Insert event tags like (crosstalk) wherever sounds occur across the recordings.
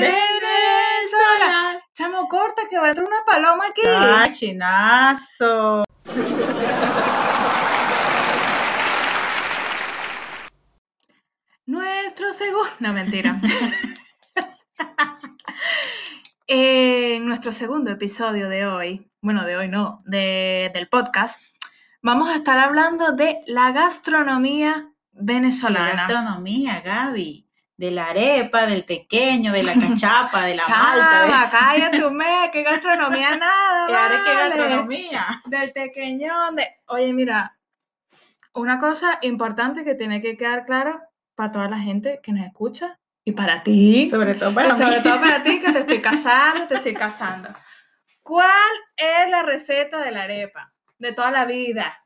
Venezuela. Chamo, corta que va a entrar una paloma aquí. ¡Ay, chinazo! Nuestro segundo. No, mentira. (laughs) En nuestro segundo episodio de hoy, bueno, de hoy no, de- del podcast, vamos a estar hablando de la gastronomía La venezolana. gastronomía, Gaby. De la arepa, del pequeño, de la (laughs) cachapa, de la malta. de- Chama, (laughs) cállate un mes, qué gastronomía nada. Claro que vale. gastronomía. Del tequeñón, de... Oye, mira, una cosa importante que tiene que quedar claro para toda la gente que nos escucha y para ti. Sobre todo para sobre mí. todo para ti que te estoy (laughs) casando, te estoy casando. ¿Cuál es la receta de la arepa? De toda la vida.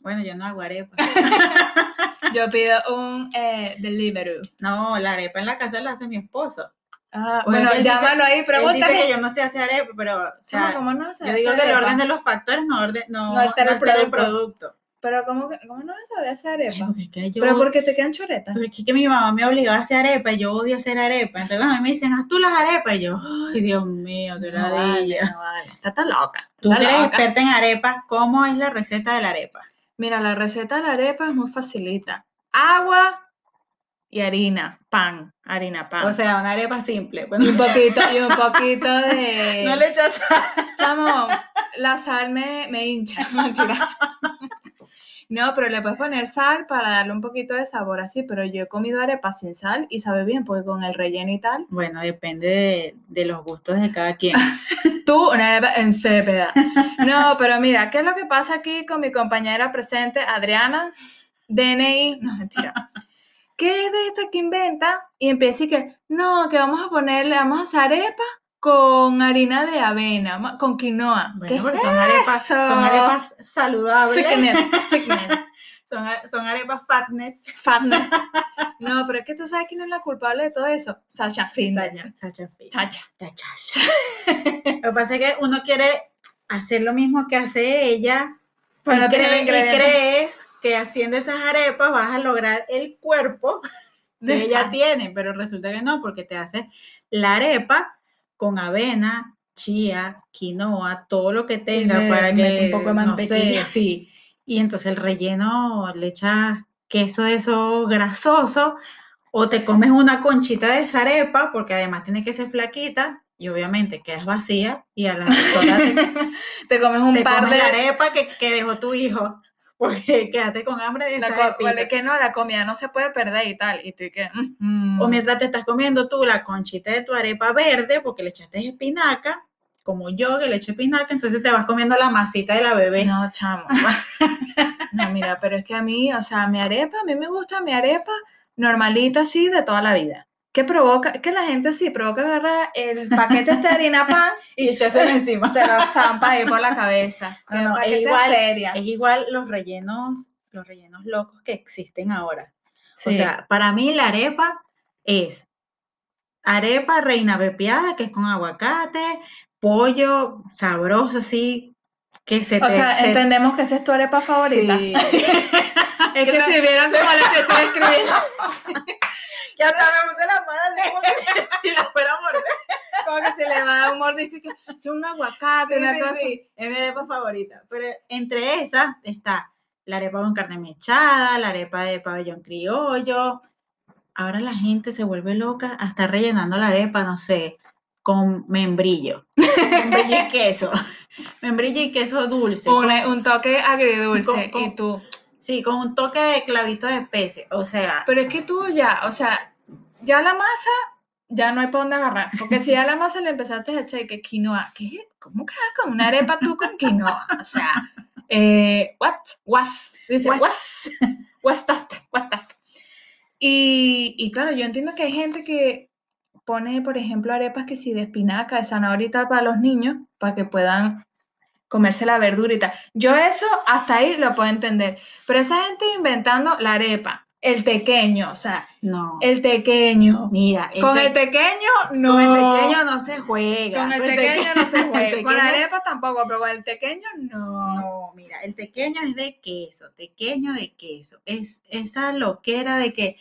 Bueno, yo no hago arepa. (laughs) Yo pido un eh, delivery. No, la arepa en la casa la hace mi esposo. Ah, Bueno, bueno, él dice- llámalo ahí, Él dice pregúntale. que yo no sé hacer arepa, pero o sea, ¿cómo no se yo digo que el arepa? orden de los factores no, orde- no, No altera el altera producto. Pero ¿cómo, que- cómo no vas a saber hacer arepa? porque es que yo- Pero porque te quedan choretas. porque es que mi mamá me obligó a hacer arepa y yo odio hacer arepa. Entonces a mí me dicen, haz tú las arepas. Y yo, ay, Dios mío, qué No ladilla. vale, no vale. Está tan loca. Tú eres experta en arepas, ¿cómo es la receta de la arepa? Mira, la receta de la arepa es muy facilita. Agua y harina, pan, harina, pan. O sea, una arepa simple. Pues y un poquito, y un (laughs) poquito de. no le echas sal. Chamo, la sal me, me hincha, (laughs) mentira. (laughs) No, pero le puedes poner sal para darle un poquito de sabor así, pero yo he comido arepa sin sal y sabe bien, porque con el relleno y tal. Bueno, depende de, de los gustos de cada quien. (laughs) Tú, una arepa insípida. No, pero mira, ¿qué es lo que pasa aquí con mi compañera presente, Adriana? DNI, no, mentira. ¿Qué es de esta que inventa? Y empieza y que, no, que vamos a ponerle, vamos a hacer arepa con harina de avena, con quinoa. ¿Qué Bueno, porque es son arepas, son arepas saludables. Fitness, fitness, (laughs) Son, son arepas fatness. fatness. (laughs) No, pero es que tú sabes quién es la culpable de todo eso. Sasha Fitness. Sacha. Sacha. Lo que pasa es que uno quiere hacer lo mismo que hace ella Pero no cree- y crees que haciendo esas arepas vas a lograr el cuerpo que ella tiene, pero resulta que no, porque te hace la arepa con avena, chía, quinoa, todo lo que tenga para mete que un poco de no sé, mantequilla. sí. Y entonces el relleno le echas queso de eso grasoso o te comes una conchita de esa arepa, porque además tiene que ser flaquita y obviamente quedas vacía y a las (laughs) horas te, Te comes un te par comes de... la arepa que, que dejó tu hijo, porque (laughs) quedaste con hambre de La vale que no, la comida no se puede perder y tal. Y tú y que... mm, O mientras te estás comiendo tú la conchita de tu arepa verde, porque le echaste espinaca, como yo que le eché espinaca, entonces te vas comiendo la masita de la bebé. No, chamo. (laughs) No, mira, pero es que a mí, o sea, mi arepa, a mí me gusta mi arepa normalita así de toda la vida. ¿Qué provoca? Que la gente sí provoca agarrar el paquete este de harina pan (laughs) Y echárselo (laughs) encima. te lo zampa ahí por la cabeza. No, (laughs) no, para es que sea igual, seria. Es igual los rellenos, los rellenos locos que existen ahora. O sea, para mí la arepa es arepa reina pepiada, que es con aguacate, pollo sabroso así, que se O te... sea, se- entendemos que esa es tu arepa favorita. Sí. Es que si vieran cómo les estoy escribiendo, las manos así como que si la fuera a morder. como que se le va a dar un mordisco, que es un aguacate, Sí, una sí, cosa. sí, es mi arepa favorita. Pero entre esas está la arepa con carne mechada, la arepa de pabellón criollo. Ahora la gente se vuelve loca hasta rellenando la arepa, no sé, con membrillo. (laughs) membrillo y queso. Membrillo y queso dulce. Un, con- un toque agridulce. con- con- y tú. sí, con un toque de clavito de especie. O sea, Pero es que tú ya, o sea, ya la masa, ya no hay para dónde agarrar. Porque si ya la masa le empezaste a echar que quinoa, ¿qué? ¿Cómo que con una arepa tú con quinoa? O sea, eh, what? Was. Dice, Pues, was. What's that? What's that? Y, y claro, yo entiendo que hay gente que pone, por ejemplo, arepas que sí de espinaca, de zanahoria y tal para los niños, para que puedan comerse la verdura y tal. Yo eso hasta ahí lo puedo entender. Pero esa gente inventando la arepa, el tequeño, o sea, no. el tequeño. Mira, el Con te- el pequeño, no. con el pequeño no se juega. Con el Con tequeño (laughs) no se el juega. Con la tequeño- arepa tampoco, pero con el tequeño no. No, mira, el tequeño es de queso, tequeño de queso. Es esa loquera de que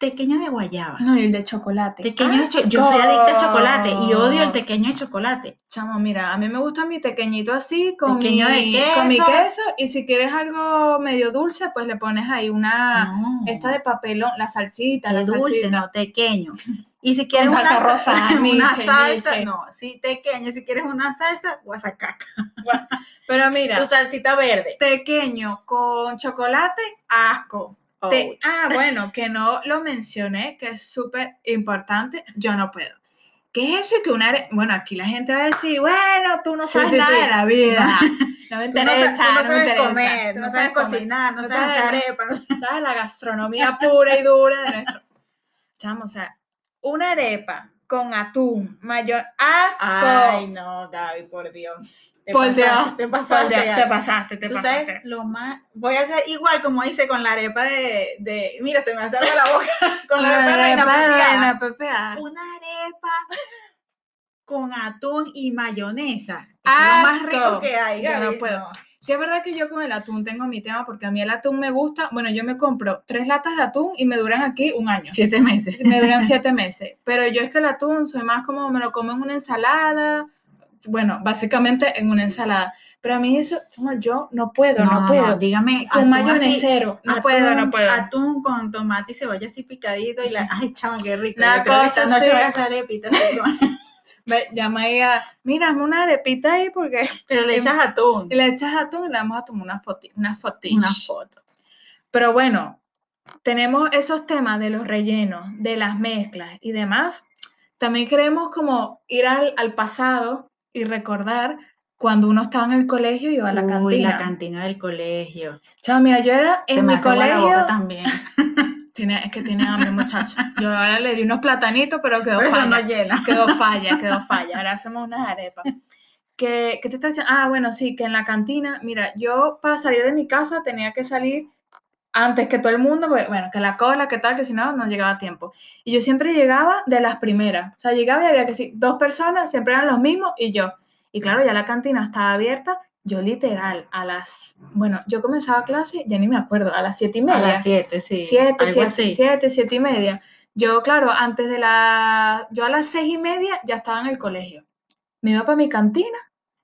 tequeño de guayaba. No, y el de chocolate. Tequeño de cho- Yo soy adicta al chocolate y odio el tequeño de chocolate. Chamo, mira, a mí me gusta mi tequeñito así, con, Tequeño de mi, con mi queso. queso, y si quieres algo medio dulce, pues le pones ahí una, no, esta de papelón, la salsita, qué la dulce, salsita. no, tequeño. Y si quieres salsa (laughs) una, rosa, sa- una salsa, no, sí, tequeño. Si quieres una salsa, guasacaca. Pero mira, Tu salsita verde. tequeño con chocolate, asco. Te- Oh, ah, bueno, que no lo mencioné, que es súper importante, yo no puedo. ¿Qué es eso? Que una Bueno, aquí la gente va a decir, bueno, tú no sabes sí, nada sí. de la vida. No me interesa, no me sabes interesa. comer, no sabes cocinar, no sabes hacer arepa. no ¿sabes? La gastronomía pura y dura de nuestro. Chamo, o sea, una arepa con atún, mayor asco. Ay, no, Gaby, por Dios. Te por Dios, pasaste, te por pasaste. Dios, Gaby. te pasaste, te Tú pasaste. sabes lo más. Voy a hacer igual como hice con la arepa de. de mira, se me hace agua la boca. (laughs) Con la arepa Arepa de pepeada. Una arepa con atún y mayonesa. Lo más rico que hay, Yo no Gaby. puedo. Sí, es verdad que yo con el atún tengo mi tema porque a mí el atún me gusta. Bueno, yo me compro tres latas de atún y me duran aquí un año. Siete meses. Me duran (laughs) siete meses. Pero yo es que el atún soy más como me lo como en una ensalada. Bueno, básicamente en una ensalada. Pero a mí eso, chamo, yo no puedo, no, puedo. dígame. con atún mayonesero. No puedo, no atún- puedo. Atún con tomate y cebolla así picadito y la. Ay, chama, qué rico. Una Yo creo que cosa esta noche voy a hacer Ve, llama ahí a, mira, una arepita ahí porque (laughs) Pero le (laughs) echas atún. y le echas atún y le vamos a tomar una foto, una. Una foto. Pero bueno, tenemos esos temas de los rellenos, de las mezclas y demás. También queremos como ir al, al pasado y recordar cuando uno estaba en el colegio y iba a la Uy, cantina. la cantina del colegio. Chao, mira, yo era Se en me mi hace agua la boca colegio. también. (laughs) Tiene, es que tiene hambre, muchacha. Yo ahora le di unos platanitos, pero quedó Por eso falla. no llena. Quedó falla, quedó falla. Ahora hacemos unas arepas. ¿Qué, qué te está diciendo? Ah, bueno, sí, que en la cantina, mira, yo para salir de mi casa tenía que salir antes que todo el mundo, porque, bueno, que la cola, que tal, que si no, no llegaba a tiempo. Y yo siempre llegaba de las primeras. O sea, llegaba y había que sí, dos personas, siempre eran los mismos y yo. Y claro, ya la cantina estaba abierta. Yo literal, a las, bueno, yo comenzaba clase, ya ni me acuerdo, a las siete y A media. las siete, sí. Siete, siete, siete, siete y media. Yo, claro, antes de la, yo a las seis y media ya estaba en el colegio. Me iba para mi cantina,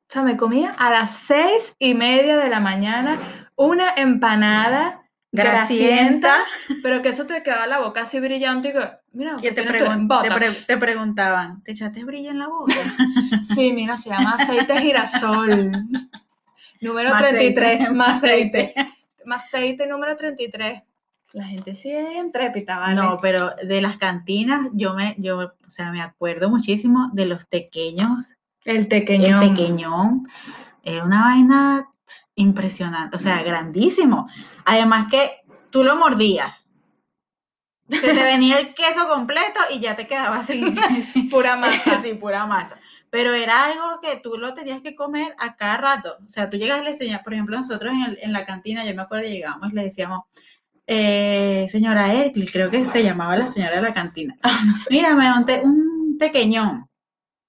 o sea, me comía a las seis y media de la mañana una empanada Grasienta. grasienta, pero que eso te quedaba la boca así brillante y que, mira, Que te, pregun- te, pre- te preguntaban, ¿te echaste brillo en la boca? Sí, mira, se llama aceite girasol. (laughs) Número Más 33, aceite, (laughs) más aceite. Más aceite número 33. La gente sí es intrépida, ¿vale? No, pero de las cantinas, yo me, yo, o sea, me acuerdo muchísimo de los pequeños, el tequeñón. el pequeñón, era una vaina impresionante, o sea, grandísimo. Además que tú lo mordías. Se te venía el queso completo y ya te quedabas sin, (laughs) Pura masa. sí, pura masa. Pero era algo que tú lo tenías que comer a cada rato. O sea, tú llegas y le enseñas, por ejemplo, nosotros en, el- en la cantina, yo me acuerdo, llegábamos y le decíamos, eh, señora Erkli, creo que se llamaba la señora de la cantina. Ah. Mira, me te- un tequeñón.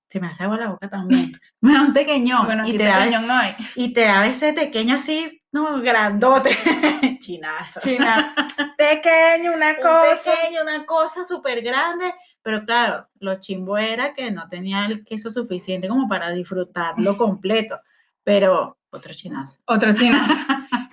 Se me hace agua la boca también. (laughs) (laughs) Me da un tequeñón. Bueno, y, te tequeñón no hay. y te daba ese tequeño así, no, grandote. (laughs) Chinazo. Chinas. Tequeño, una un cosa. pequeño, una cosa súper grande, pero claro, lo chimbo era que no tenía el queso suficiente como para disfrutarlo completo, pero otro chinazo. Otro chinazo.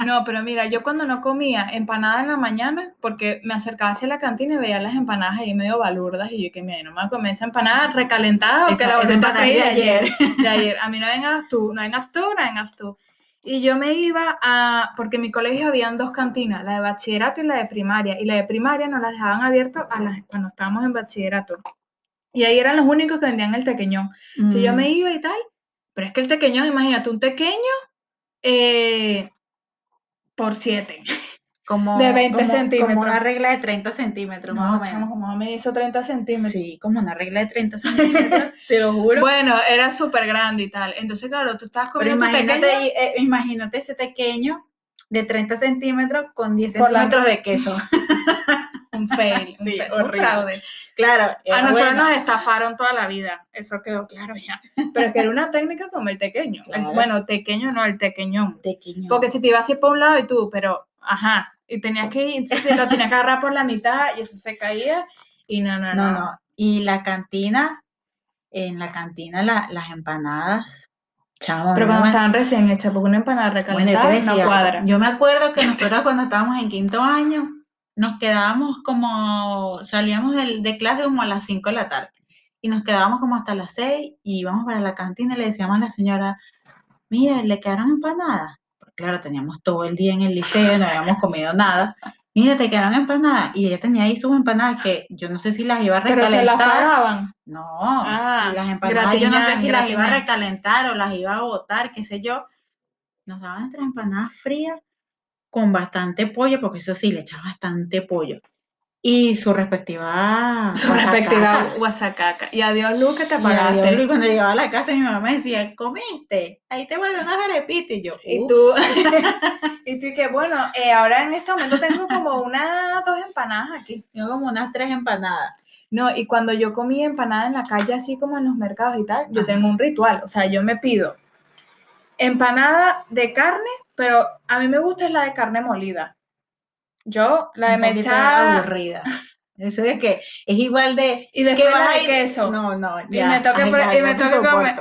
No, pero mira, yo cuando no comía empanada en la mañana, porque me acercaba hacia la cantina y veía las empanadas ahí medio balurdas, y yo que me no me voy a comer esa empanada recalentada o que la esa volviste a empanada freír de ayer. (laughs) de ayer. A mí no vengas tú, no vengas tú, no vengas tú. Y yo me iba a, porque en mi colegio habían dos cantinas, la de bachillerato y la de primaria. Y la de primaria nos las dejaban abiertas a las, cuando estábamos en bachillerato. Y ahí eran los únicos que vendían el tequeñón. Si yo Mm. me iba y tal, pero es que el tequeñón, imagínate, un tequeño eh, por siete. (laughs) como, de 20 como- centímetros. Como una regla de 30 centímetros, más No, o menos. chamo, como me hizo 30 centímetros. Sí, como una regla de 30 centímetros, (laughs) te lo juro. Bueno, era súper grande y tal. Entonces, claro, tú estabas pero comiendo tu imagínate, tequeño. y- eh, imagínate ese pequeño de 30 centímetros con 10 Por la- centímetros de (laughs) queso. Un fail, un, (laughs) Sí, fail, un horrible. fraude. Claro, A era nosotros bueno. nos estafaron toda la vida, eso quedó claro ya. Pero es que era una técnica como el tequeño. El- Claro. bueno, tequeño no, el tequeñón. Tequeño. Porque si te ibas así por un lado y tú, pero, ajá, y tenías que ir, entonces lo tenías que agarrar por la mitad y eso se caía y no, no, No, no. no. Y la cantina, en la cantina la- las empanadas, chamo, Pero cuando me- estaban recién hechas, porque una empanada bueno, recalentada no decía, cuadra. Yo me acuerdo que nosotros cuando estábamos en quinto año, nos quedábamos como, salíamos del- de clase como a las 5 de la tarde y nos quedábamos como hasta las 6 y íbamos para la cantina y le decíamos a la señora, mire, ¿le quedaron empanadas? Porque claro, teníamos todo el día en el liceo, no habíamos comido nada. Mire, te quedaron empanadas. Y ella tenía ahí sus empanadas que yo no sé si las iba a Pero se las recalentar. pagaban. No, Ah, si las empanadas yo no sé gratiñán, si las iba a recalentar o las iba a botar, qué sé yo. Nos daban nuestras empanadas frías con bastante pollo, porque eso sí, le echaba bastante pollo. Y su respectiva Su respectiva guasacaca. guasacaca. Y adiós, Luz, que te Y adiós, cuando llegaba a la casa mi mamá me decía, ¿comiste? Ahí te guardé unas arepitas y yo, Y tú, (laughs) (laughs) y tú, y que bueno, eh, ahora en este momento tengo como unas dos empanadas aquí. Tengo como unas tres empanadas. No, y cuando yo comí empanada en la calle, así como en los mercados y tal, yo Ajá. tengo un ritual. O sea, yo me pido empanada de carne, pero a mí me gusta es la de carne molida. Yo, la de mechada aburrida. Eso de que es igual de y después vas la a de queso. No, no, Y ya. me toca y (laughs) me toca comer.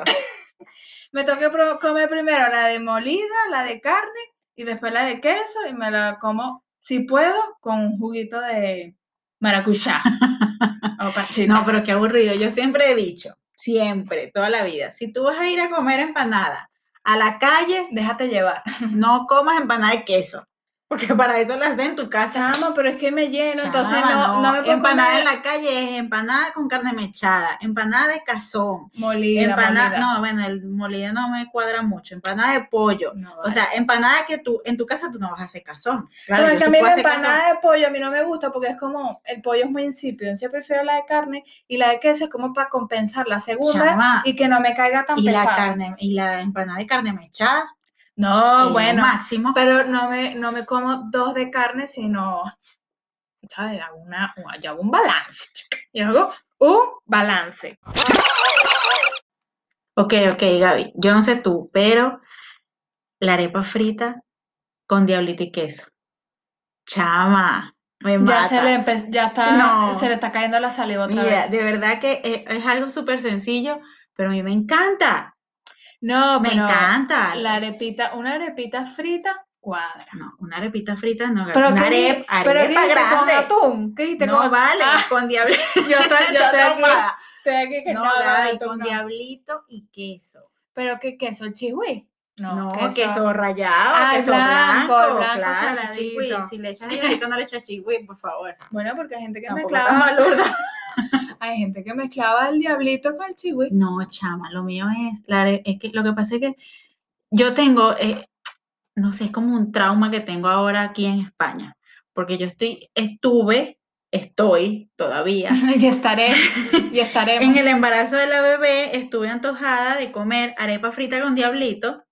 Me pro- comer primero la de molida, la de carne y después la de queso y me la como, si puedo, con un juguito de maracuyá. (laughs) o pachita. No, pero qué aburrido. Yo siempre he dicho, siempre, toda la vida, si tú vas a ir a comer empanada a la calle, déjate llevar. no comas empanada de queso, porque para eso la haces en tu casa. Chama, pero es que me lleno, entonces Chama, no, no me puedo empanada en la calle es empanada con carne mechada, empanada de cazón, molida, empanada, molida. no, bueno, el molida no me cuadra mucho, empanada de pollo. No, O sea, empanada que tú, en tu casa tú no vas a hacer cazón. Pero Claro, en yo sí cambio puedo la cazón. empanada de pollo a mí no me gusta porque es como, el pollo es muy insípido, entonces yo prefiero la de carne y la de queso es como para compensar la segunda Chama, y que no me caiga tan y la pesada. carne, y la empanada de carne mechada, No, bueno, máximo. pero no me, no me como dos de carne, sino, ¿sabes? Hago una, yo hago un balance. Yo hago un balance. Ok, ok, Gaby. Yo no sé tú, pero la arepa frita con diablito y queso. Chama, me Ya se mata. le empe- ya está, No. se le está cayendo la saliva otra Mira, vez. de verdad que es, es algo súper sencillo, pero a mí me encanta. No, Me pero encanta. la arepita, una arepita frita cuadra. No, una arepita frita no. Pero una ¿qué di- arepa, pero dijiste con grande. atún, ¿qué dijiste No con vale, Ah, con diablito. (laughs) yo estoy, (laughs) yo estoy aquí, estoy aquí que No, atún con no. diablito y queso. Pero qué queso, el chihui. No, queso, rallado, Ah, queso blanco, blanco, blanco claro, chihui. Si le echas diablito, no le echas chihui, por favor. Bueno, porque hay gente que tan malurda. (laughs) (laughs) hay gente que mezclaba el diablito con el chihui. No, chama, lo mío es, es que lo que pasa es que yo tengo, eh, no sé, es como un trauma que tengo ahora aquí en España, porque yo estoy, estuve, estoy todavía, (laughs) y estaré, y (laughs) estaremos. en el embarazo de la bebé, estuve antojada de comer arepa frita con diablito,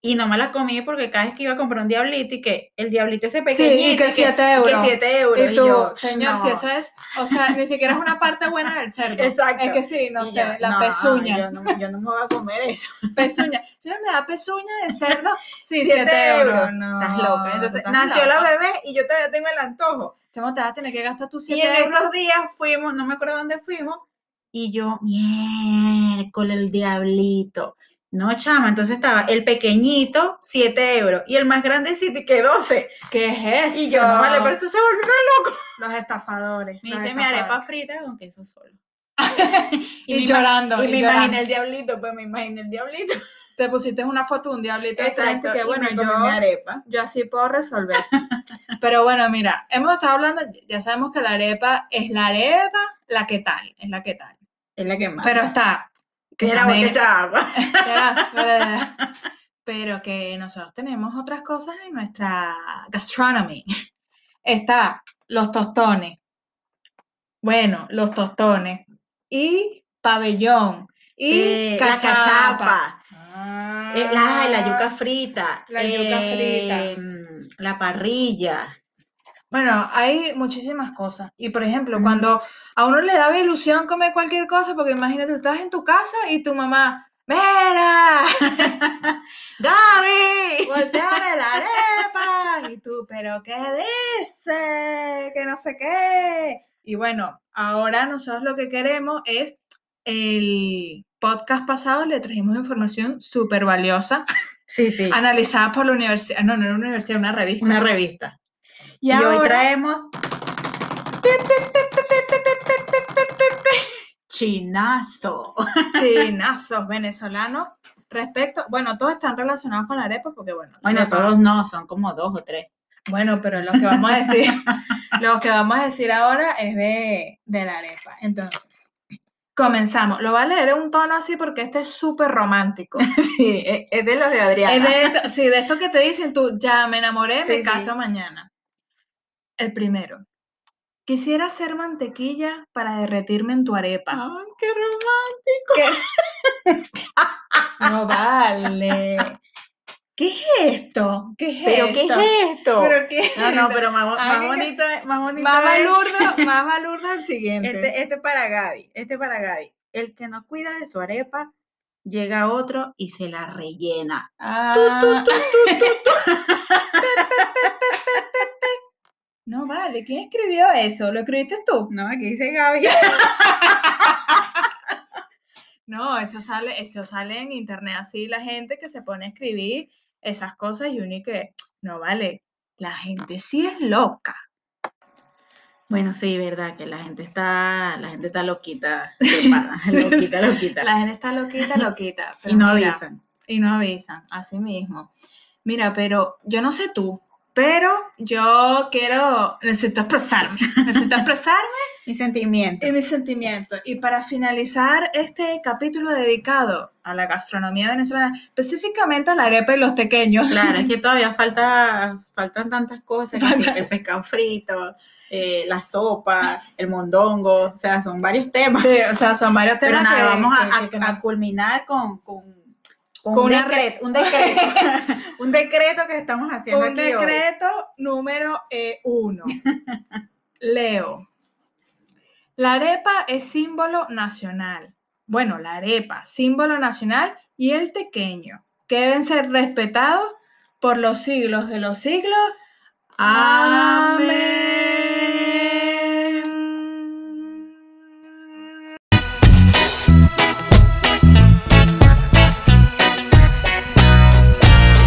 y no me la comí porque cada vez que iba a comprar un diablito y que el diablito ese pequeñito, y que siete euros. que 7 euros, Y tú, yo, señor, no. si eso es, o sea, ni siquiera es una parte buena del cerdo. Exacto. Es que sí, no Y sé, yo, la no, pezuña. Yo no, yo no me voy a comer eso. (laughs) Pezuña. Señor, ¿me da pezuña de cerdo? Sí, 7 7 euros. euros. No, Estás loca. Entonces, estás nació loca. la bebé y yo todavía tengo el antojo. Chamo, te vas a tener que gastar tus Y 7 en euros. estos días fuimos, no me acuerdo dónde fuimos, y yo, miércoles, el diablito. No, chama, entonces estaba el pequeñito, 7 euros, y el más grandecito, y que 12. ¿Qué es eso? Y yo, no vale, pero esto se volvió loco. Los estafadores. Me los hice mi arepa frita con queso solo. (laughs) Y, llorando. Y y me llorando. imaginé el diablito, pues me imaginé el diablito. (laughs) Te pusiste una foto de un diablito Exacto, que bueno, yo, mi arepa. yo así puedo resolver. Pero bueno, mira, hemos estado hablando, ya sabemos que la arepa es la arepa, la que tal, es la que tal. Es la que más. Pero está, que era también- mucha agua. (laughs) (laughs) Pero que nosotros tenemos otras cosas en nuestra gastronomy. Está los tostones. Bueno, los tostones. Y pabellón. Y Eh, la cachapa. Ah, Eh, la, la yuca frita. La yuca frita. em, La parrilla. Bueno, hay muchísimas cosas. Y por ejemplo, cuando a uno le daba ilusión comer cualquier cosa, porque imagínate, tú estás en tu casa y tu mamá, ¡Mira! (laughs) ¡Gaby! ¡Volteame la arepa! Y tú, ¿pero qué dice? Que no sé qué. Y bueno, ahora nosotros lo que queremos es el podcast pasado le trajimos información súper valiosa, Sí, sí. analizada por la universidad, no, no era una universidad, una revista. Una revista. Y, Y, hoy traemos chinazo. chinazos venezolanos respecto, bueno, todos están relacionados con la arepa porque bueno, Bueno, todos no, son como dos o tres. Bueno, pero lo que vamos a decir, (laughs) lo que vamos a decir ahora es de, de la arepa. Entonces, comenzamos. Lo voy a leer en un tono así porque este es súper romántico. (laughs) Sí, es, es de los de Adriana. Es de esto, sí, de esto que te dicen tú, ya me enamoré, Sí, me sí. caso mañana. El primero. Quisiera hacer mantequilla para derretirme en tu arepa. Ay, qué romántico. ¿Qué? (laughs) No vale. ¿Qué es esto? ¿Qué es ¿Pero qué esto? es esto? ¿Pero qué es no, no, esto? pero más, más bonito, es- más bonito Más balurdo, (laughs) más balurdo el siguiente. Este, este para Gaby, este para Gaby. El que no cuida de su arepa, llega otro y se la rellena. Ah. (laughs) No vale, ¿quién escribió eso? ¿Lo escribiste tú? No, aquí dice Gaby. (laughs) No, eso sale, eso sale en internet así, la gente que se pone a escribir esas cosas y uno y que, no vale, la gente sí es loca. Bueno, sí, verdad, que la gente está, la gente está loquita, pana, (laughs) loquita, loquita. La gente está loquita, loquita. y pero no mira, avisan. Y no avisan, así mismo. Mira, pero yo no sé tú, pero yo quiero, necesito expresarme, (laughs) necesito expresarme Mi sentimiento. y mis sentimientos. Y para finalizar este capítulo dedicado a la gastronomía venezolana, específicamente a la arepa y los pequeños. Claro, es que (laughs) todavía falta, faltan tantas cosas, Falta- el pescado frito, eh, la sopa, el mondongo, o sea, son varios temas. Sí, o sea, son varios Pero temas nada, que- vamos a, que- a- que- que a no- culminar con, con, con Con un, una decreto, un decreto, (laughs) un decreto que estamos haciendo Un aquí hoy. decreto número eh, uno. (laughs) Leo. La arepa es símbolo nacional. Bueno, la arepa, símbolo nacional y el tequeño, que deben ser respetados por los siglos de los siglos. Amén.